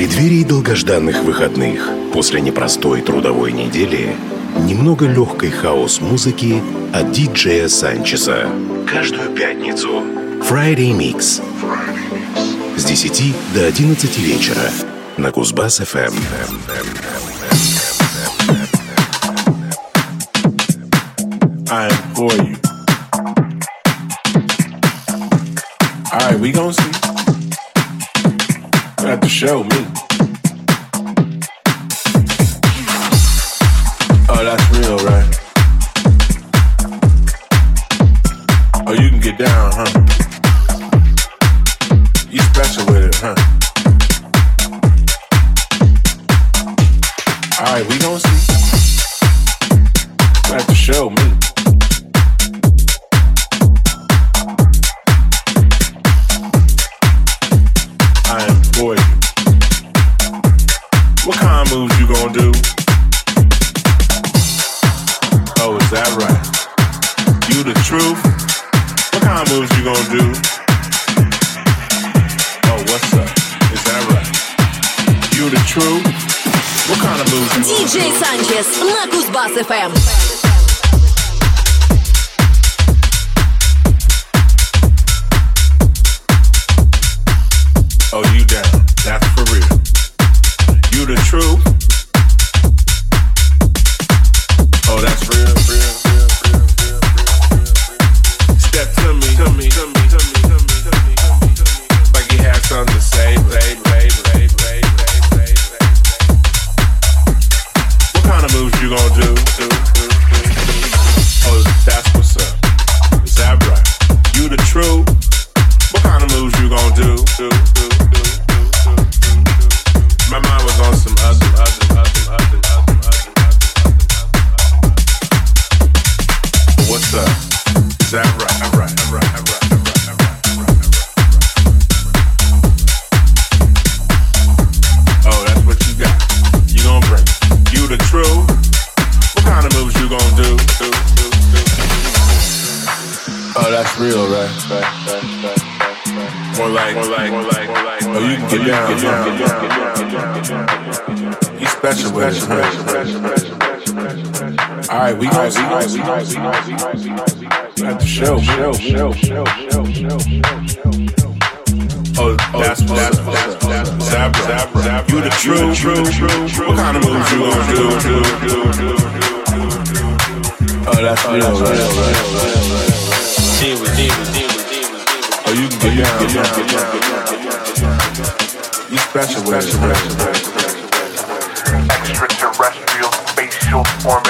преддверии долгожданных выходных, после непростой трудовой недели, немного легкой хаос музыки от диджея Санчеса. Каждую пятницу. Friday Mix. С 10 до 11 вечера на Кузбасс FM. Эм. I we gonna see. had to show me. at the show, show, show, show, show, show, show. Oh, that's what that's what that's what Zabra, Zabra, Zabra. You the true, true, true. What kind of moves you gonna do, do, do, do? Oh, that's real, real, real, real. Deal with, deal with, deal with, deal with. Oh, you can get down, get down, get down. You special, special, special, special. Extraterrestrial, spatial, orbit.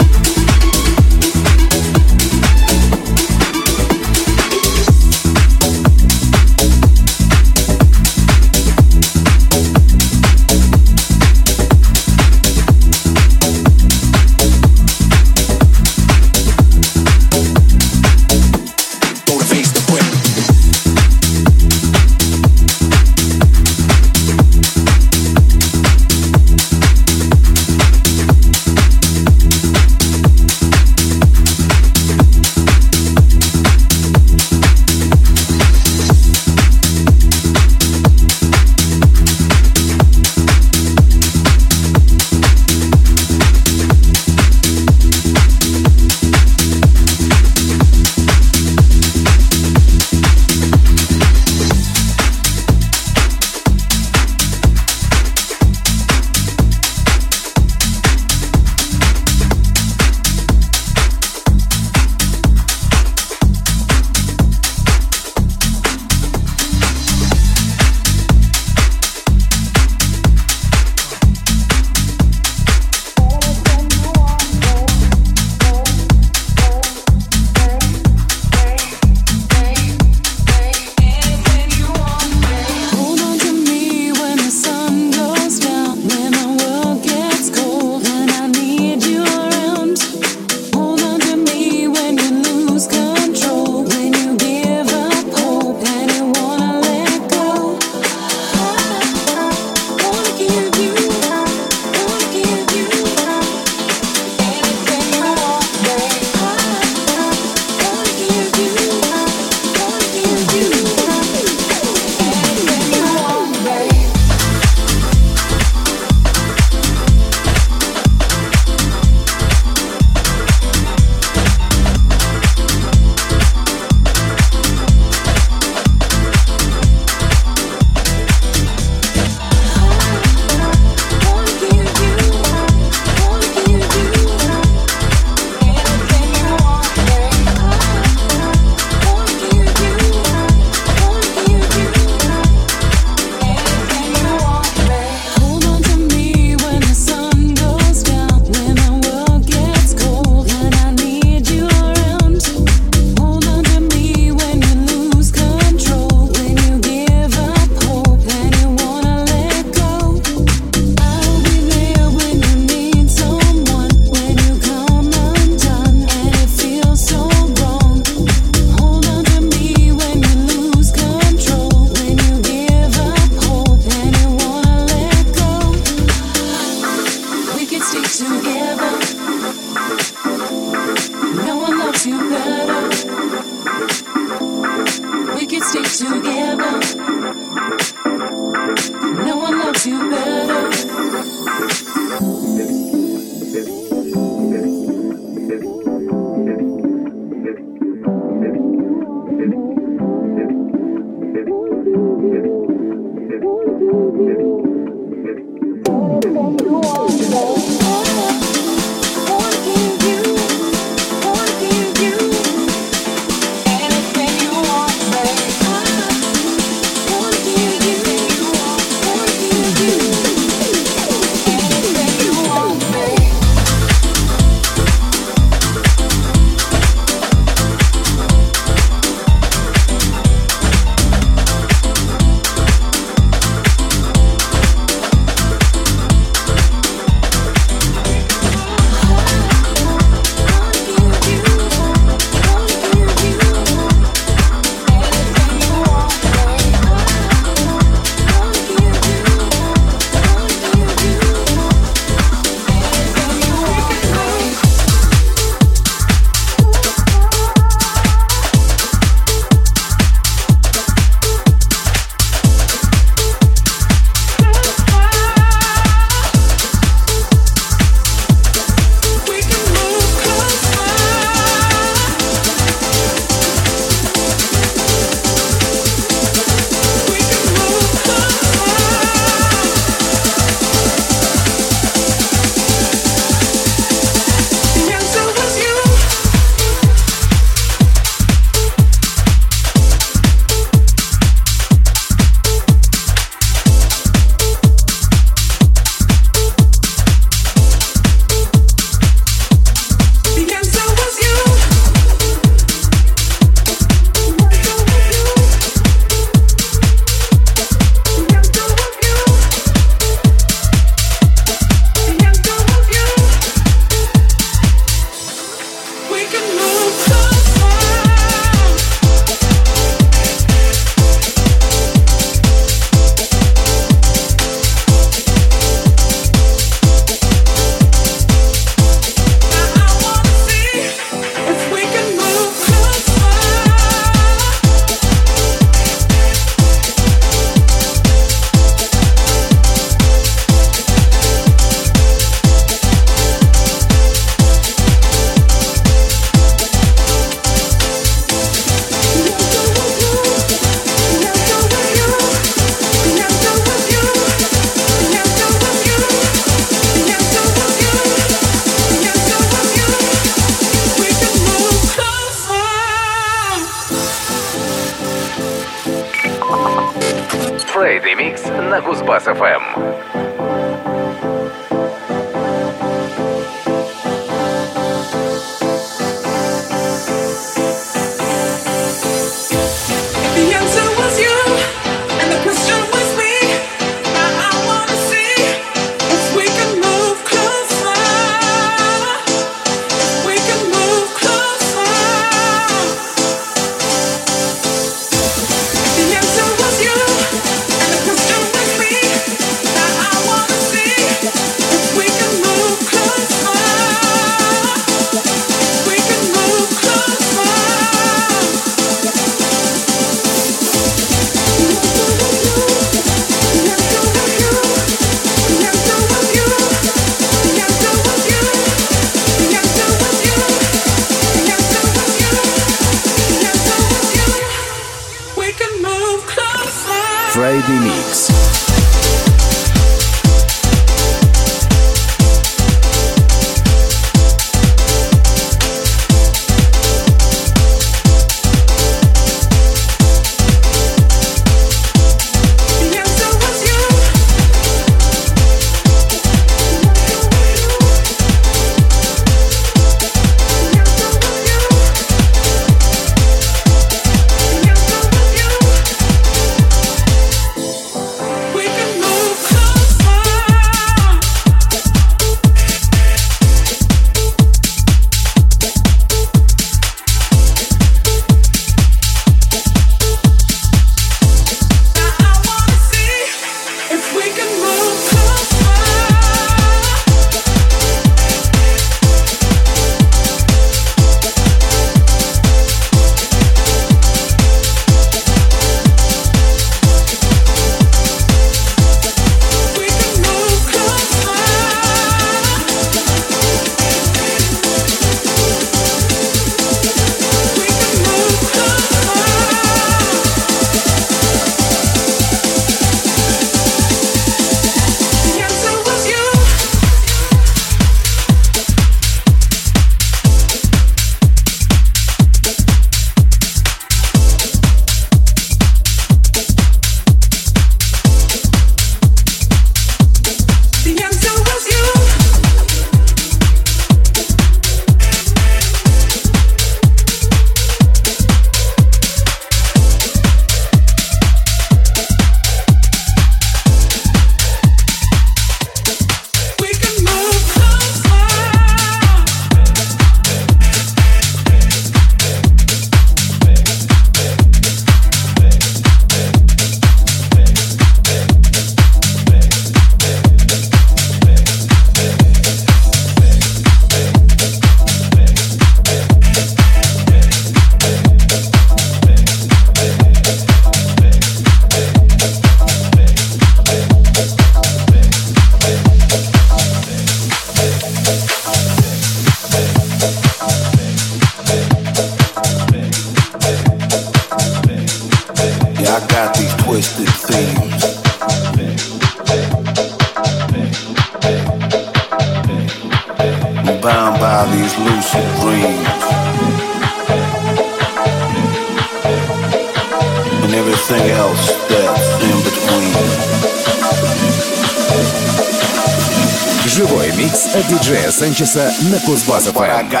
Санчеса на Кузбасс-ФМ.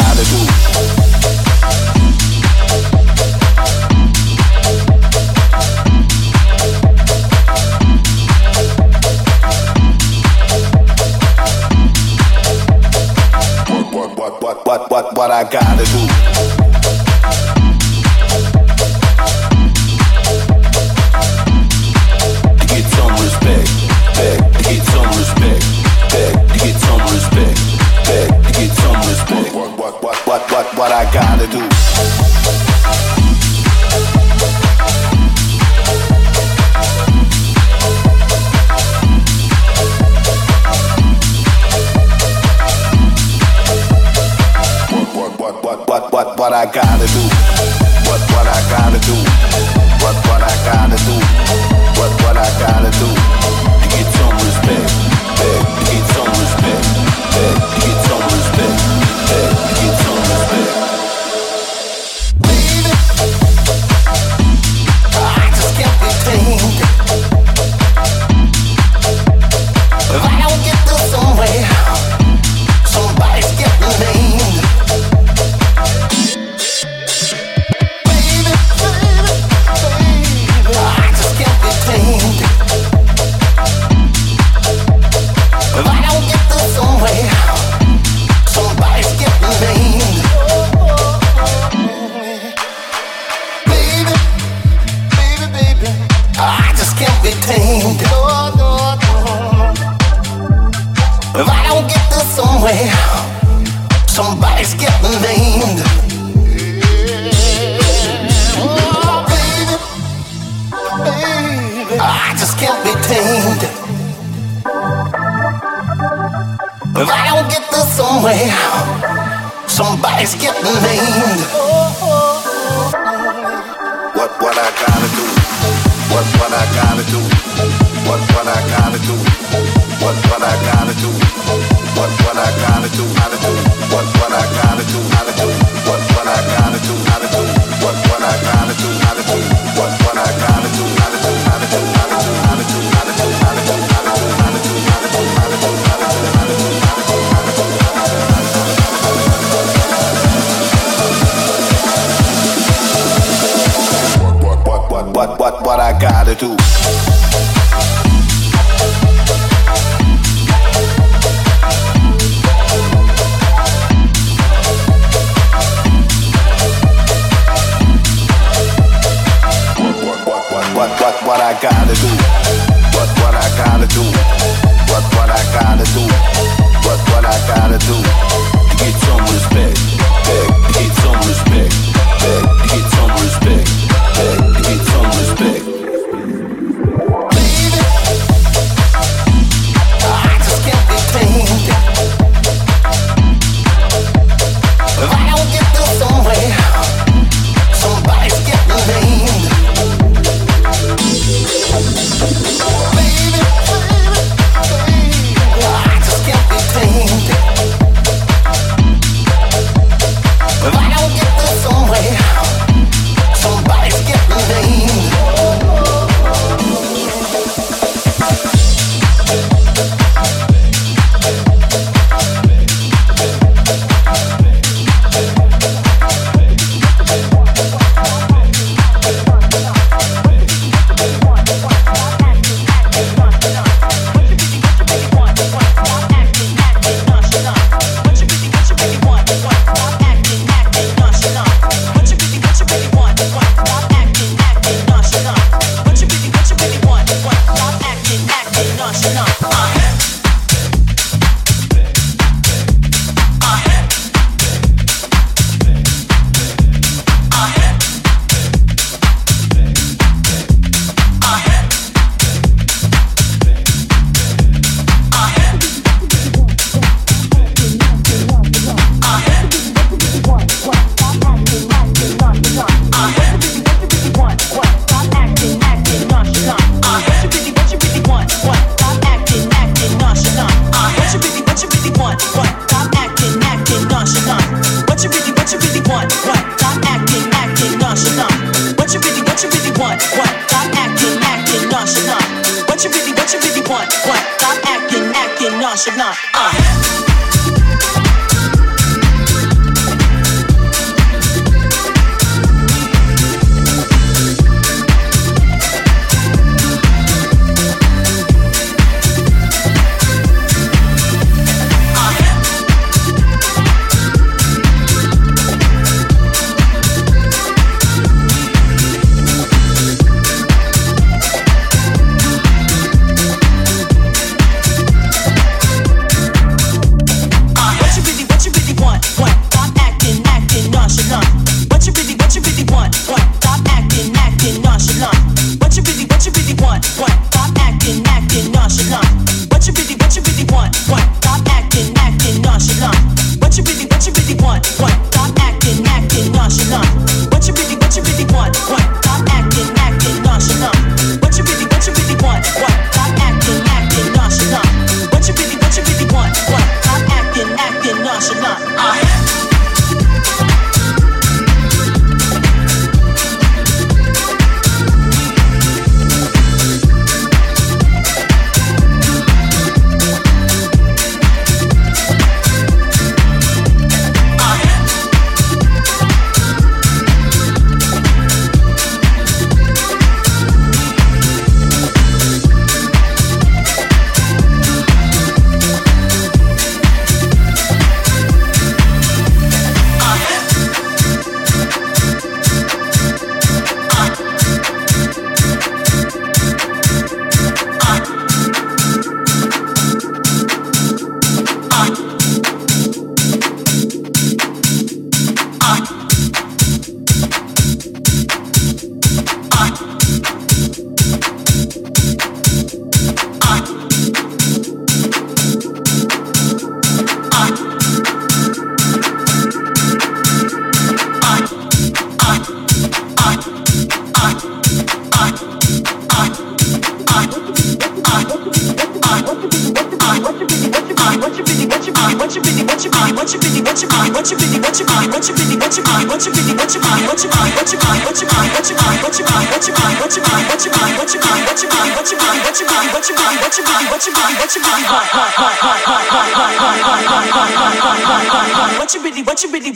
Do?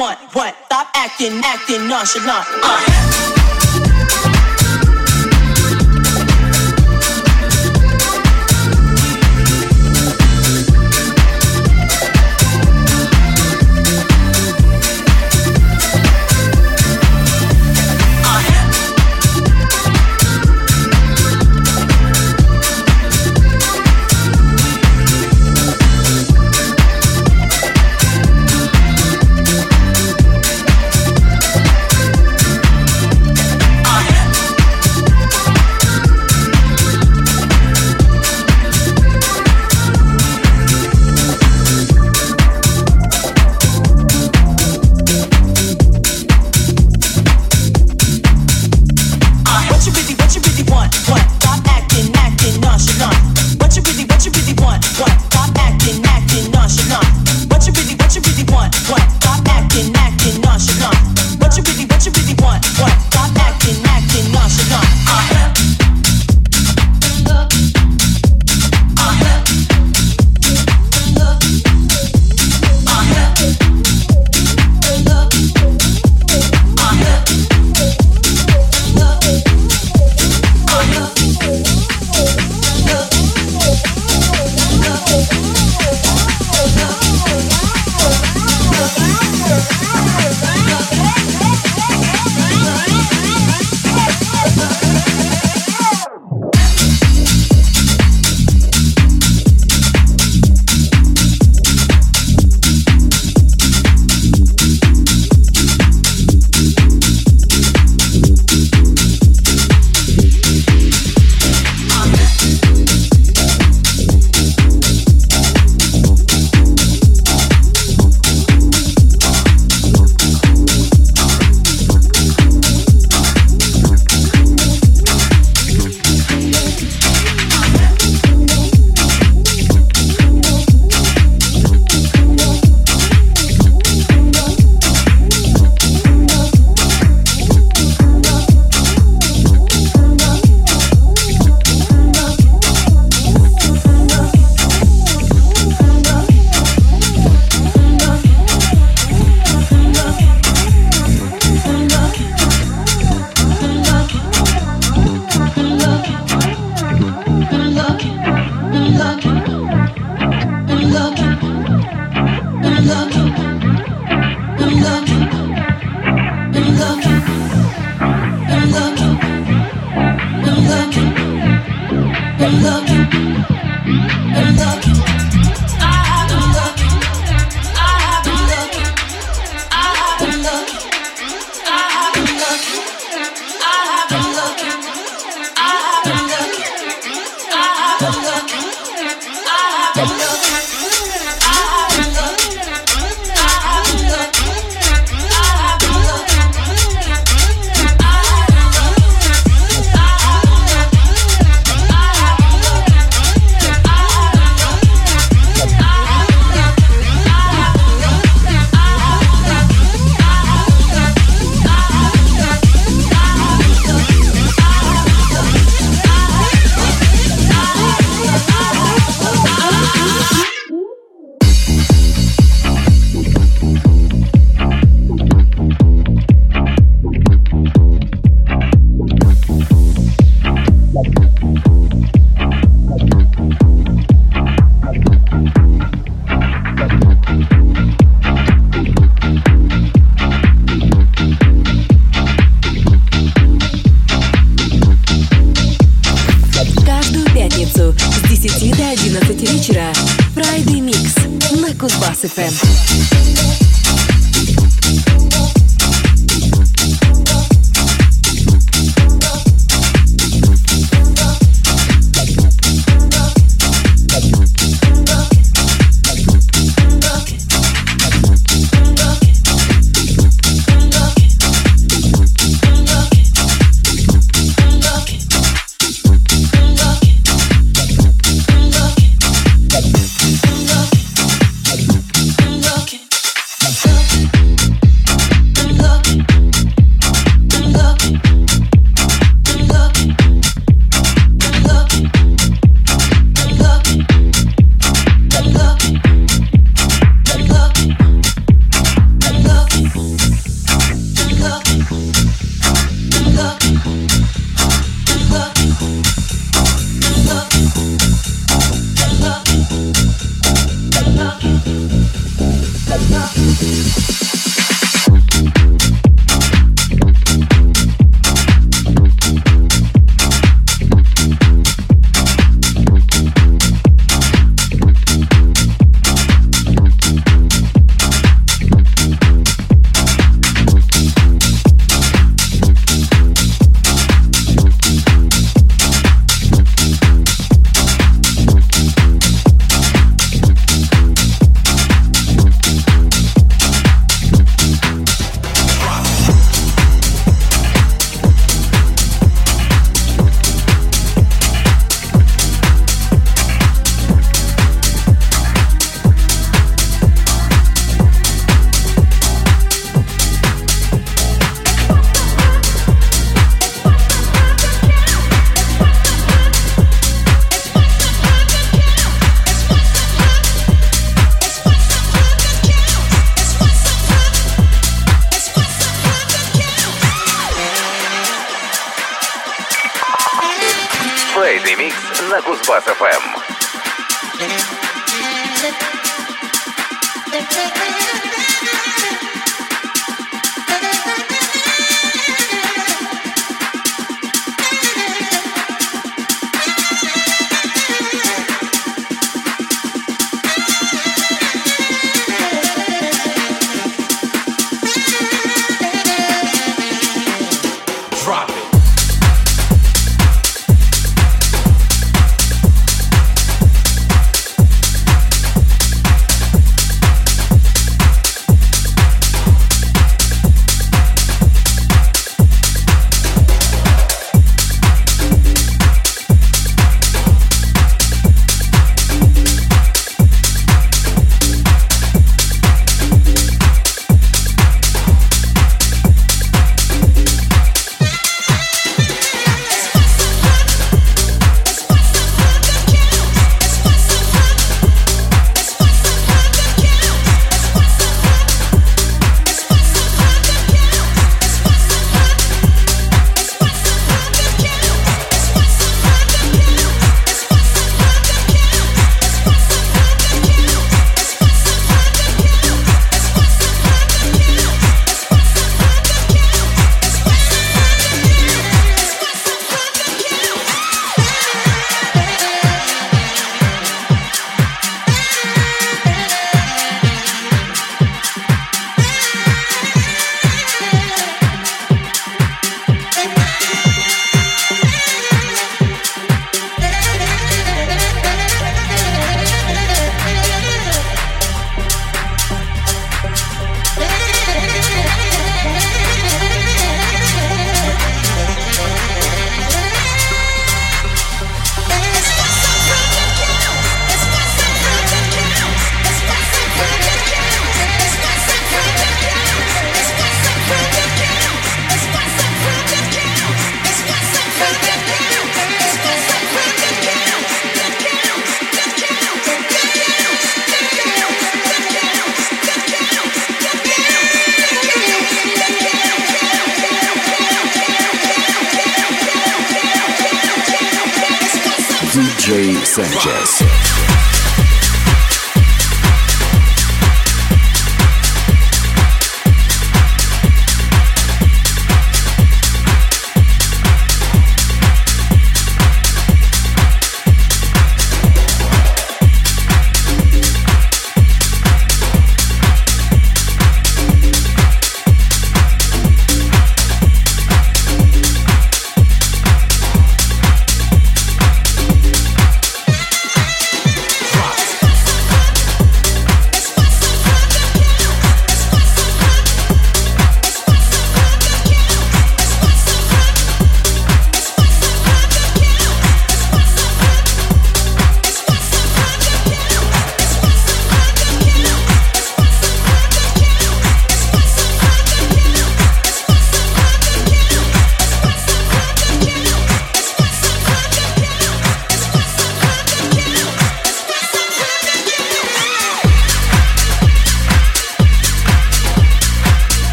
Want, what? Stop acting, acting nonchalant. Uh.